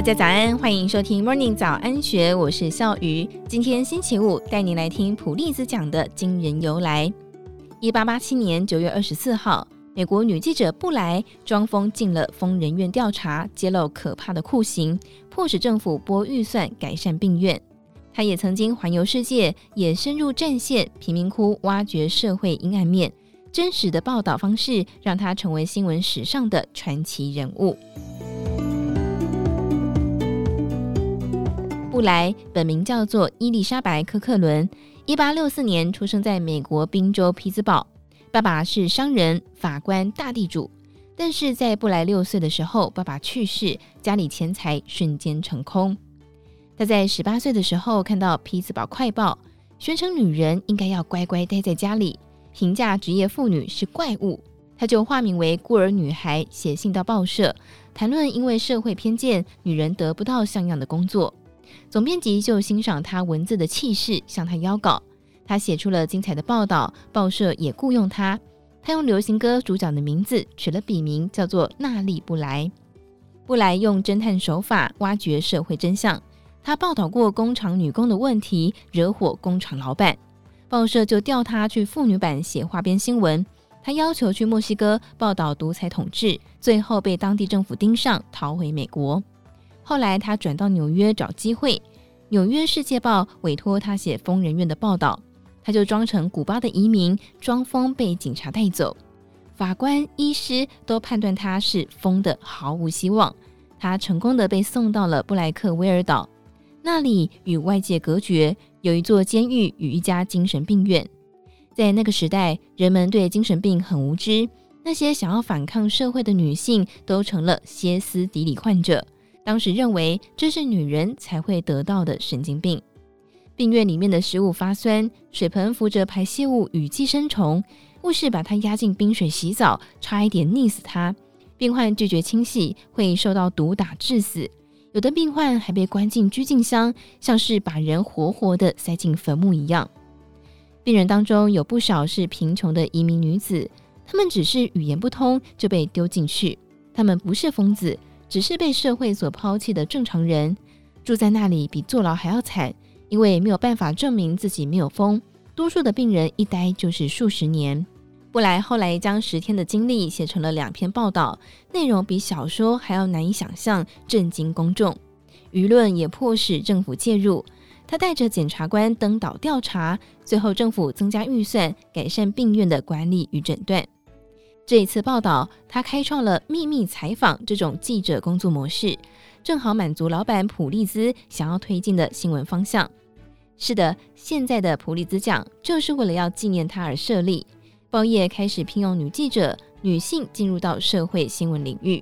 大家早安，欢迎收听 Morning 早安学，我是笑鱼。今天星期五，带您来听普利兹奖的惊人由来。一八八七年九月二十四号，美国女记者布莱装疯进了疯人院调查，揭露可怕的酷刑，迫使政府拨预算改善病院。她也曾经环游世界，也深入战线、贫民窟，挖掘社会阴暗面。真实的报道方式，让她成为新闻史上的传奇人物。布莱本名叫做伊丽莎白·科克伦，一八六四年出生在美国宾州匹兹堡。爸爸是商人、法官、大地主。但是在布莱六岁的时候，爸爸去世，家里钱财瞬间成空。他在十八岁的时候看到《匹兹堡快报》，宣称女人应该要乖乖待在家里，评价职业妇女是怪物。他就化名为孤儿女孩，写信到报社，谈论因为社会偏见，女人得不到像样的工作。总编辑就欣赏他文字的气势，向他邀稿。他写出了精彩的报道，报社也雇佣他。他用流行歌主角的名字取了笔名，叫做娜丽·布莱。布莱用侦探手法挖掘社会真相。他报道过工厂女工的问题，惹火工厂老板。报社就调他去妇女版写花边新闻。他要求去墨西哥报道独裁统治，最后被当地政府盯上，逃回美国。后来他转到纽约找机会，《纽约世界报》委托他写疯人院的报道，他就装成古巴的移民，装疯被警察带走。法官、医师都判断他是疯的，毫无希望。他成功的被送到了布莱克威尔岛，那里与外界隔绝，有一座监狱与一家精神病院。在那个时代，人们对精神病很无知，那些想要反抗社会的女性都成了歇斯底里患者。当时认为这是女人才会得到的神经病。病院里面的食物发酸，水盆浮着排泄物与寄生虫，护士把她压进冰水洗澡，差一点溺死她。病患拒绝清洗，会受到毒打致死。有的病患还被关进拘禁箱，像是把人活活的塞进坟墓一样。病人当中有不少是贫穷的移民女子，她们只是语言不通就被丢进去，她们不是疯子。只是被社会所抛弃的正常人，住在那里比坐牢还要惨，因为没有办法证明自己没有疯。多数的病人一待就是数十年。布莱后来将十天的经历写成了两篇报道，内容比小说还要难以想象，震惊公众。舆论也迫使政府介入，他带着检察官登岛调查，最后政府增加预算，改善病院的管理与诊断。这一次报道，他开创了秘密采访这种记者工作模式，正好满足老板普利兹想要推进的新闻方向。是的，现在的普利兹奖就是为了要纪念他而设立。报业开始聘用女记者，女性进入到社会新闻领域。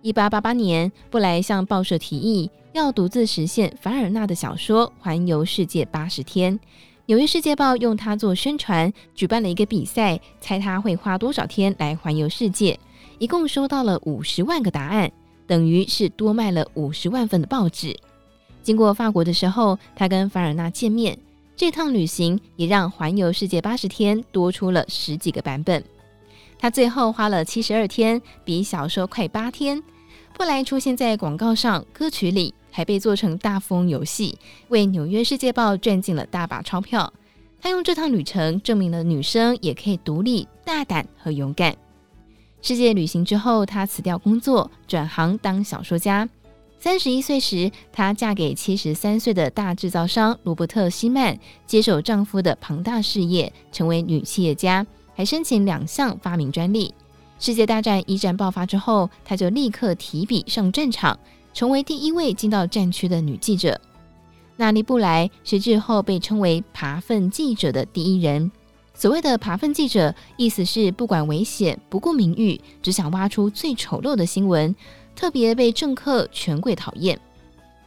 一八八八年，布莱向报社提议要独自实现凡尔纳的小说《环游世界八十天》。纽约世界报用它做宣传，举办了一个比赛，猜他会花多少天来环游世界。一共收到了五十万个答案，等于是多卖了五十万份的报纸。经过法国的时候，他跟凡尔纳见面，这趟旅行也让环游世界八十天多出了十几个版本。他最后花了七十二天，比小说快八天。布莱出现在广告上、歌曲里。还被做成大富翁游戏，为《纽约世界报》赚进了大把钞票。他用这趟旅程证明了女生也可以独立、大胆和勇敢。世界旅行之后，他辞掉工作，转行当小说家。三十一岁时，她嫁给七十三岁的大制造商罗伯特·希曼，接手丈夫的庞大事业，成为女企业家，还申请两项发明专利。世界大战一战爆发之后，她就立刻提笔上战场。成为第一位进到战区的女记者，娜丽布莱是日后被称为“扒粪记者”的第一人。所谓的“扒粪记者”，意思是不管危险、不顾名誉，只想挖出最丑陋的新闻，特别被政客、权贵讨厌。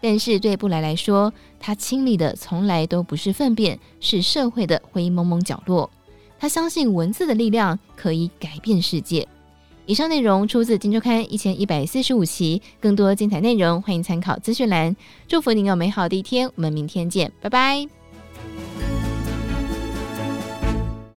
但是对布莱来说，他清理的从来都不是粪便，是社会的灰蒙蒙角落。他相信文字的力量可以改变世界。以上内容出自《金周刊》一千一百四十五期，更多精彩内容欢迎参考资讯栏。祝福您有美好的一天，我们明天见，拜拜。